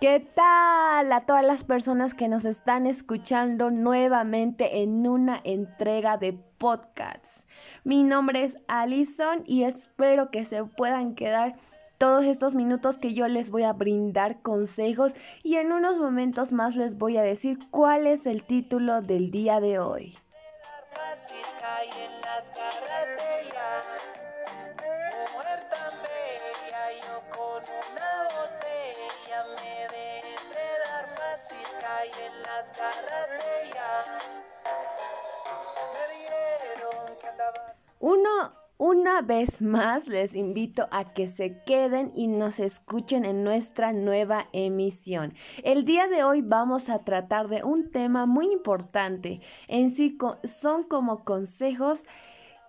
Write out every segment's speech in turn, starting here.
¿Qué tal a todas las personas que nos están escuchando nuevamente en una entrega de podcasts? Mi nombre es Alison y espero que se puedan quedar todos estos minutos que yo les voy a brindar consejos y en unos momentos más les voy a decir cuál es el título del día de hoy. Fácil cae en las garras de ella. Mujer tan bella, yo con una botella me de enredar fácil cae en las garras de ella. Me dijeron que andabas. Uno, una vez más les invito a que se queden y nos escuchen en nuestra nueva emisión. El día de hoy vamos a tratar de un tema muy importante. En sí son como consejos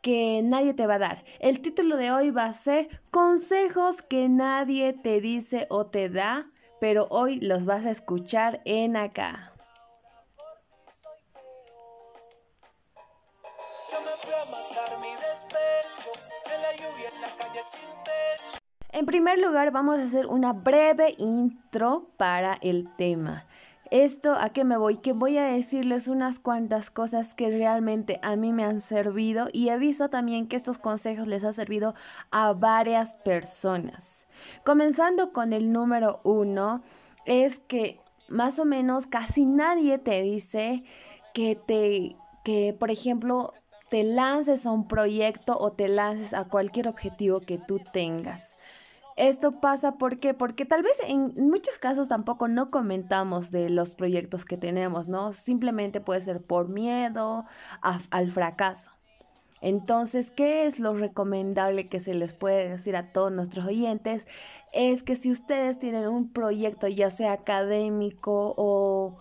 que nadie te va a dar. El título de hoy va a ser Consejos que nadie te dice o te da, pero hoy los vas a escuchar en acá. En primer lugar, vamos a hacer una breve intro para el tema. Esto, ¿a qué me voy? Que voy a decirles unas cuantas cosas que realmente a mí me han servido y he visto también que estos consejos les ha servido a varias personas. Comenzando con el número uno, es que más o menos casi nadie te dice que te, que por ejemplo, te lances a un proyecto o te lances a cualquier objetivo que tú tengas. Esto pasa porque tal vez en muchos casos tampoco no comentamos de los proyectos que tenemos, ¿no? Simplemente puede ser por miedo a- al fracaso. Entonces, ¿qué es lo recomendable que se les puede decir a todos nuestros oyentes? Es que si ustedes tienen un proyecto, ya sea académico o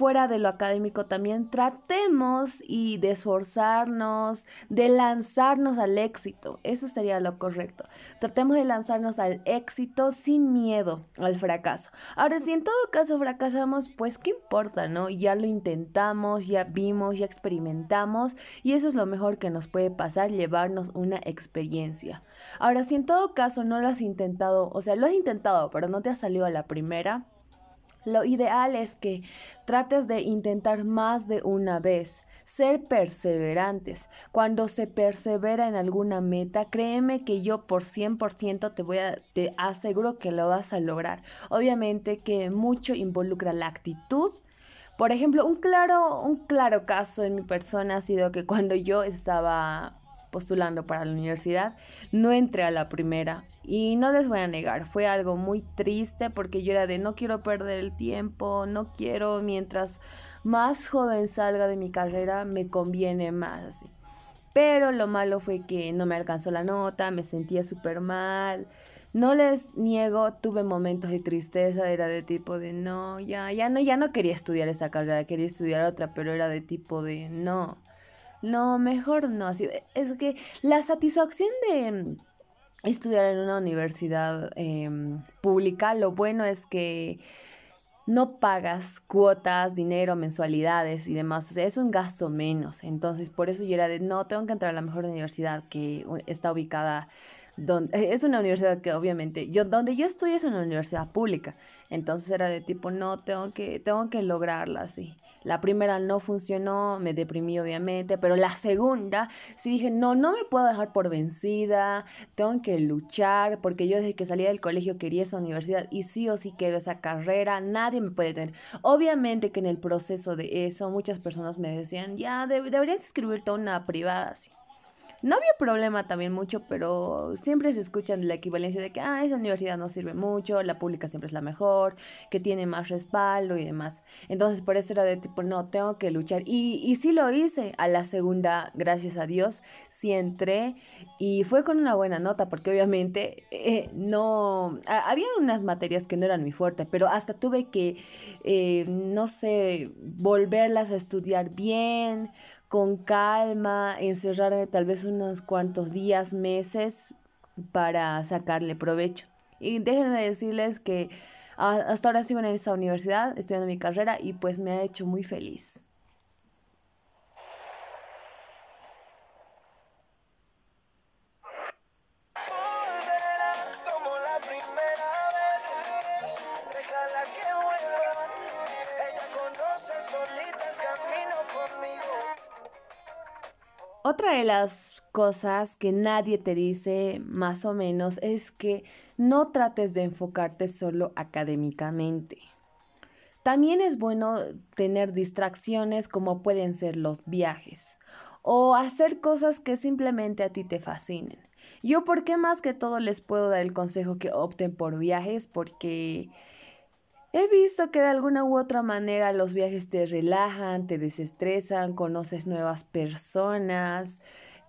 fuera de lo académico también, tratemos y de esforzarnos, de lanzarnos al éxito. Eso sería lo correcto. Tratemos de lanzarnos al éxito sin miedo al fracaso. Ahora, si en todo caso fracasamos, pues qué importa, ¿no? Ya lo intentamos, ya vimos, ya experimentamos y eso es lo mejor que nos puede pasar, llevarnos una experiencia. Ahora, si en todo caso no lo has intentado, o sea, lo has intentado, pero no te ha salido a la primera, lo ideal es que trates de intentar más de una vez, ser perseverantes. Cuando se persevera en alguna meta, créeme que yo por 100% te voy a te aseguro que lo vas a lograr. Obviamente que mucho involucra la actitud. Por ejemplo, un claro un claro caso en mi persona ha sido que cuando yo estaba postulando para la universidad, no entré a la primera. Y no les voy a negar, fue algo muy triste porque yo era de no quiero perder el tiempo, no quiero mientras más joven salga de mi carrera, me conviene más así. Pero lo malo fue que no me alcanzó la nota, me sentía súper mal. No les niego, tuve momentos de tristeza, era de tipo de no, ya, ya no, ya no quería estudiar esa carrera, quería estudiar otra, pero era de tipo de no. No, mejor no. Así, es que la satisfacción de estudiar en una universidad em, pública, lo bueno es que no pagas cuotas, dinero, mensualidades y demás. O sea, es un gasto menos. Entonces, por eso yo era de, no, tengo que entrar a la mejor universidad que está ubicada donde es una universidad que obviamente yo donde yo estudio es una universidad pública entonces era de tipo no tengo que tengo que lograrla así la primera no funcionó me deprimí obviamente pero la segunda sí dije no no me puedo dejar por vencida tengo que luchar porque yo desde que salí del colegio quería esa universidad y sí o sí quiero esa carrera nadie me puede tener obviamente que en el proceso de eso muchas personas me decían ya deb- deberías escribirte una privada así no había problema también mucho, pero siempre se escuchan la equivalencia de que, ah, esa universidad no sirve mucho, la pública siempre es la mejor, que tiene más respaldo y demás. Entonces, por eso era de tipo, no, tengo que luchar. Y, y sí lo hice. A la segunda, gracias a Dios, sí entré y fue con una buena nota, porque obviamente eh, no, había unas materias que no eran mi fuerte, pero hasta tuve que, eh, no sé, volverlas a estudiar bien con calma, encerrarme tal vez unos cuantos días, meses para sacarle provecho. Y déjenme decirles que a- hasta ahora sigo en esa universidad, estudiando mi carrera y pues me ha hecho muy feliz. Otra de las cosas que nadie te dice más o menos es que no trates de enfocarte solo académicamente. También es bueno tener distracciones como pueden ser los viajes o hacer cosas que simplemente a ti te fascinen. Yo, ¿por qué más que todo les puedo dar el consejo que opten por viajes? Porque he visto que de alguna u otra manera los viajes te relajan, te desestresan, conoces nuevas personas,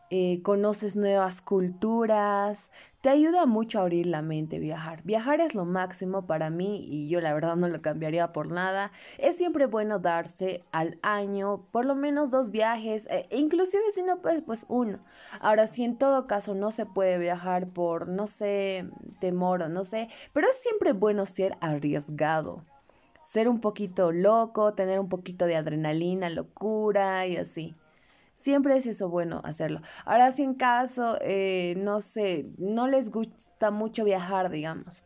eh, conoces nuevas culturas, te ayuda mucho a abrir la mente viajar. Viajar es lo máximo para mí y yo la verdad no lo cambiaría por nada. Es siempre bueno darse al año por lo menos dos viajes, e inclusive si no puedes, pues uno. Ahora, si en todo caso no se puede viajar por, no sé, temor o no sé, pero es siempre bueno ser arriesgado. Ser un poquito loco, tener un poquito de adrenalina, locura y así. Siempre es eso bueno hacerlo. Ahora, si en caso, eh, no sé, no les gusta mucho viajar, digamos,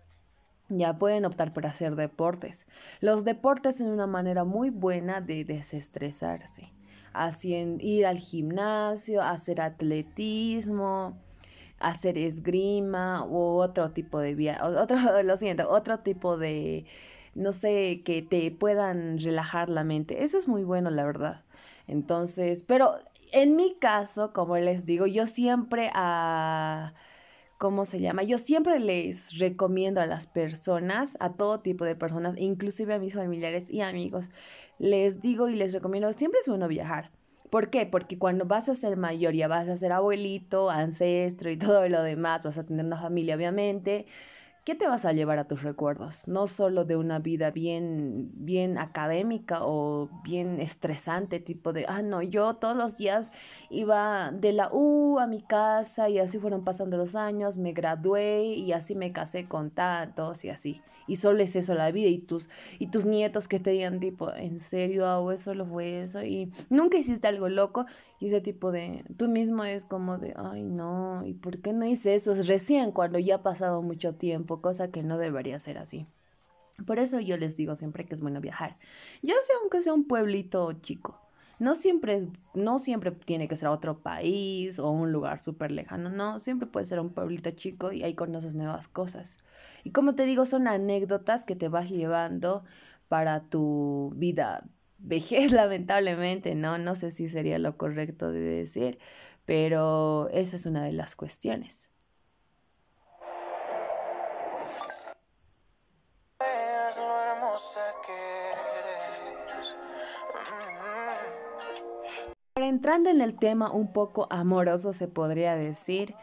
ya pueden optar por hacer deportes. Los deportes son una manera muy buena de desestresarse. Así ir al gimnasio, hacer atletismo, hacer esgrima u otro tipo de viaje, otro, lo siento, otro tipo de, no sé, que te puedan relajar la mente. Eso es muy bueno, la verdad. Entonces, pero en mi caso, como les digo, yo siempre a... ¿Cómo se llama? Yo siempre les recomiendo a las personas, a todo tipo de personas, inclusive a mis familiares y amigos, les digo y les recomiendo, siempre es bueno viajar. ¿Por qué? Porque cuando vas a ser mayor, ya vas a ser abuelito, ancestro y todo lo demás, vas a tener una familia, obviamente, ¿Qué te vas a llevar a tus recuerdos? No solo de una vida bien, bien académica o bien estresante, tipo de, ah, no, yo todos los días iba de la U a mi casa y así fueron pasando los años, me gradué y así me casé con tantos y así. Y solo es eso la vida y tus, y tus nietos que te digan tipo, ¿en serio hago eso? ¿Lo fue eso? Y nunca hiciste algo loco y ese tipo de, tú mismo es como de, ay no, ¿y por qué no hice eso? Es recién cuando ya ha pasado mucho tiempo, cosa que no debería ser así. Por eso yo les digo siempre que es bueno viajar. Ya sea aunque sea un pueblito chico. No siempre, no siempre tiene que ser otro país o un lugar súper lejano, no, siempre puede ser un pueblito chico y ahí conoces nuevas cosas. Y como te digo, son anécdotas que te vas llevando para tu vida vejez, lamentablemente, ¿no? No sé si sería lo correcto de decir, pero esa es una de las cuestiones. Entrando en el tema un poco amoroso, se podría decir,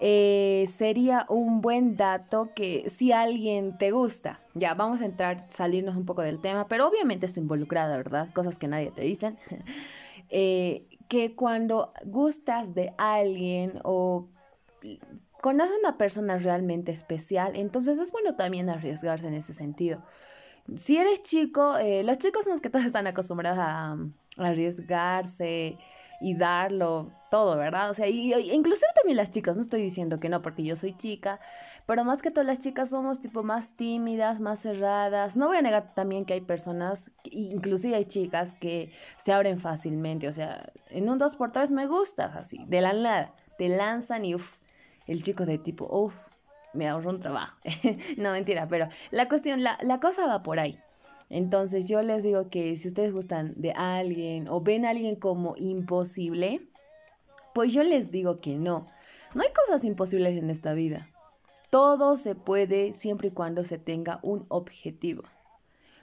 eh, sería un buen dato que si alguien te gusta, ya vamos a entrar, salirnos un poco del tema, pero obviamente está involucrada, ¿verdad? Cosas que nadie te dicen. Eh, que cuando gustas de alguien o conoces a una persona realmente especial, entonces es bueno también arriesgarse en ese sentido. Si eres chico, eh, los chicos más que todos están acostumbrados a arriesgarse, y darlo todo, ¿verdad? O sea, y, inclusive también las chicas, no estoy diciendo que no, porque yo soy chica, pero más que todas las chicas somos tipo más tímidas, más cerradas. No voy a negar también que hay personas, inclusive hay chicas que se abren fácilmente, o sea, en un 2x3 me gusta, así, de la nada, te lanzan y uff, el chico de tipo, uff, me ahorro un trabajo. no, mentira, pero la cuestión, la, la cosa va por ahí. Entonces yo les digo que si ustedes gustan de alguien o ven a alguien como imposible, pues yo les digo que no. No hay cosas imposibles en esta vida. Todo se puede siempre y cuando se tenga un objetivo.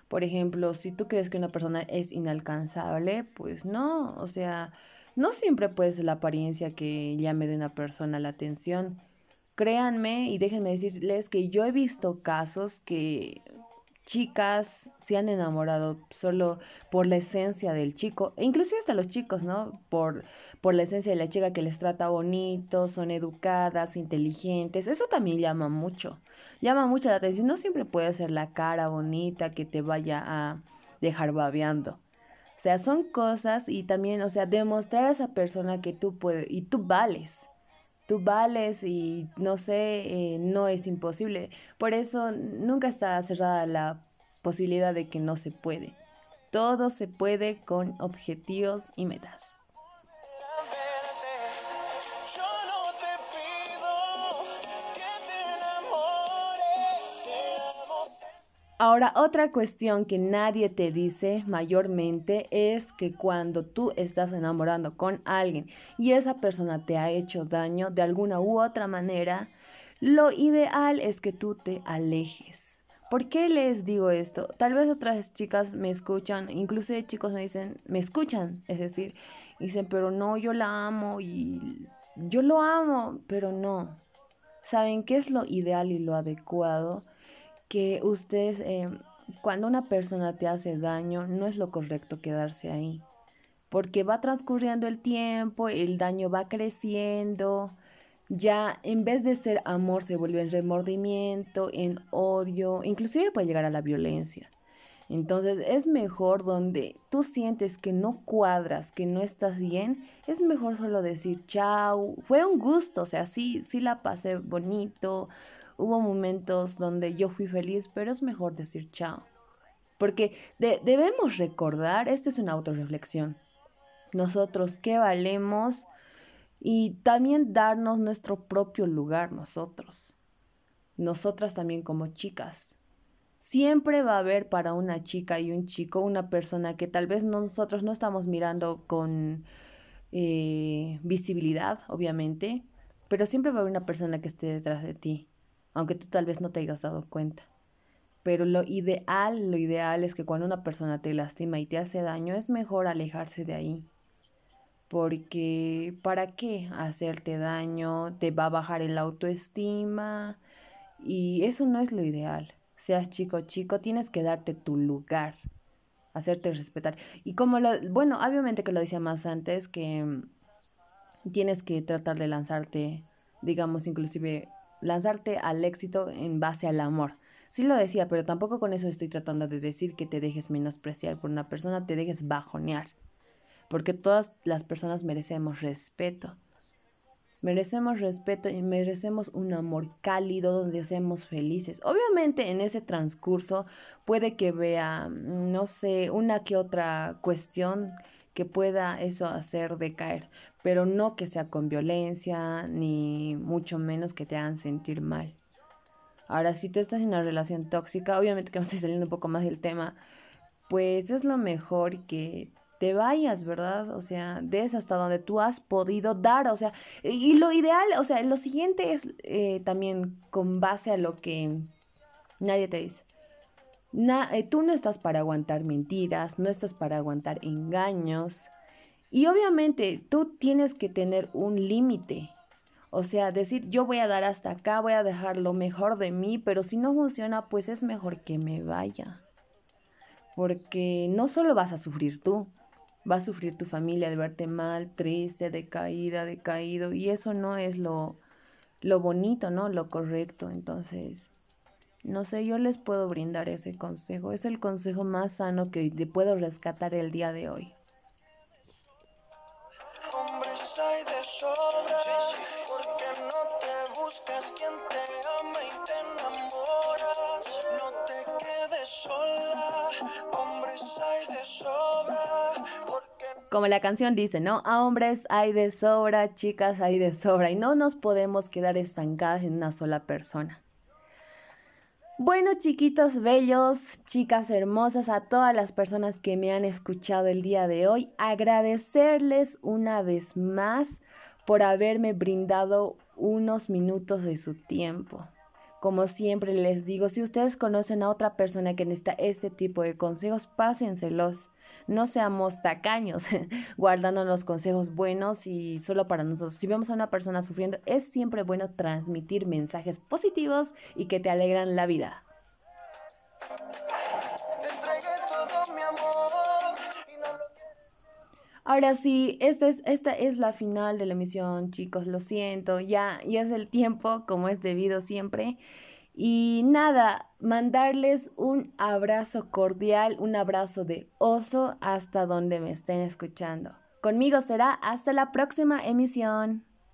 Por ejemplo, si tú crees que una persona es inalcanzable, pues no, o sea, no siempre puede ser la apariencia que llame de una persona la atención. Créanme y déjenme decirles que yo he visto casos que chicas se han enamorado solo por la esencia del chico, e inclusive hasta los chicos, ¿no? Por, por la esencia de la chica que les trata bonito, son educadas, inteligentes, eso también llama mucho, llama mucho la atención, no siempre puede ser la cara bonita que te vaya a dejar babeando. O sea, son cosas y también, o sea, demostrar a esa persona que tú puedes y tú vales tú vales y no sé, eh, no es imposible. Por eso nunca está cerrada la posibilidad de que no se puede. Todo se puede con objetivos y metas. Ahora, otra cuestión que nadie te dice mayormente es que cuando tú estás enamorando con alguien y esa persona te ha hecho daño de alguna u otra manera, lo ideal es que tú te alejes. ¿Por qué les digo esto? Tal vez otras chicas me escuchan, inclusive chicos me dicen, me escuchan, es decir, dicen, pero no, yo la amo y yo lo amo, pero no. ¿Saben qué es lo ideal y lo adecuado? Que ustedes, eh, cuando una persona te hace daño, no es lo correcto quedarse ahí. Porque va transcurriendo el tiempo, el daño va creciendo, ya en vez de ser amor se vuelve en remordimiento, en odio, inclusive puede llegar a la violencia. Entonces es mejor donde tú sientes que no cuadras, que no estás bien, es mejor solo decir chao, fue un gusto, o sea, sí, sí la pasé bonito, Hubo momentos donde yo fui feliz, pero es mejor decir chao. Porque debemos recordar, esta es una autorreflexión, nosotros qué valemos y también darnos nuestro propio lugar nosotros. Nosotras también como chicas. Siempre va a haber para una chica y un chico una persona que tal vez nosotros no estamos mirando con eh, visibilidad, obviamente, pero siempre va a haber una persona que esté detrás de ti aunque tú tal vez no te hayas dado cuenta. Pero lo ideal, lo ideal es que cuando una persona te lastima y te hace daño, es mejor alejarse de ahí. Porque ¿para qué hacerte daño? Te va a bajar el autoestima y eso no es lo ideal. Seas chico chico, tienes que darte tu lugar, hacerte respetar. Y como lo, bueno, obviamente que lo decía más antes, que mm, tienes que tratar de lanzarte, digamos, inclusive lanzarte al éxito en base al amor. Sí lo decía, pero tampoco con eso estoy tratando de decir que te dejes menospreciar por una persona, te dejes bajonear. Porque todas las personas merecemos respeto. Merecemos respeto y merecemos un amor cálido donde seamos felices. Obviamente en ese transcurso puede que vea, no sé, una que otra cuestión que pueda eso hacer decaer, pero no que sea con violencia, ni mucho menos que te hagan sentir mal. Ahora, si tú estás en una relación tóxica, obviamente que me estoy saliendo un poco más del tema, pues es lo mejor que te vayas, ¿verdad? O sea, des hasta donde tú has podido dar, o sea, y lo ideal, o sea, lo siguiente es eh, también con base a lo que nadie te dice. Eh, tú no estás para aguantar mentiras, no estás para aguantar engaños. Y obviamente tú tienes que tener un límite. O sea, decir, yo voy a dar hasta acá, voy a dejar lo mejor de mí, pero si no funciona, pues es mejor que me vaya. Porque no solo vas a sufrir tú, va a sufrir tu familia de verte mal, triste, decaída, decaído, y eso no es lo, lo bonito, ¿no? Lo correcto. Entonces, no sé, yo les puedo brindar ese consejo. Es el consejo más sano que te puedo rescatar el día de hoy. Como la canción dice, ¿no? A hombres hay de sobra, chicas hay de sobra y no nos podemos quedar estancadas en una sola persona. Bueno, chiquitos bellos, chicas hermosas, a todas las personas que me han escuchado el día de hoy, agradecerles una vez más por haberme brindado unos minutos de su tiempo. Como siempre les digo, si ustedes conocen a otra persona que necesita este tipo de consejos, pásenselos. No seamos tacaños, guardando los consejos buenos y solo para nosotros. Si vemos a una persona sufriendo, es siempre bueno transmitir mensajes positivos y que te alegran la vida. Ahora sí, esta es, esta es la final de la emisión, chicos. Lo siento, ya, ya es el tiempo, como es debido siempre. Y nada, mandarles un abrazo cordial, un abrazo de oso hasta donde me estén escuchando. Conmigo será hasta la próxima emisión.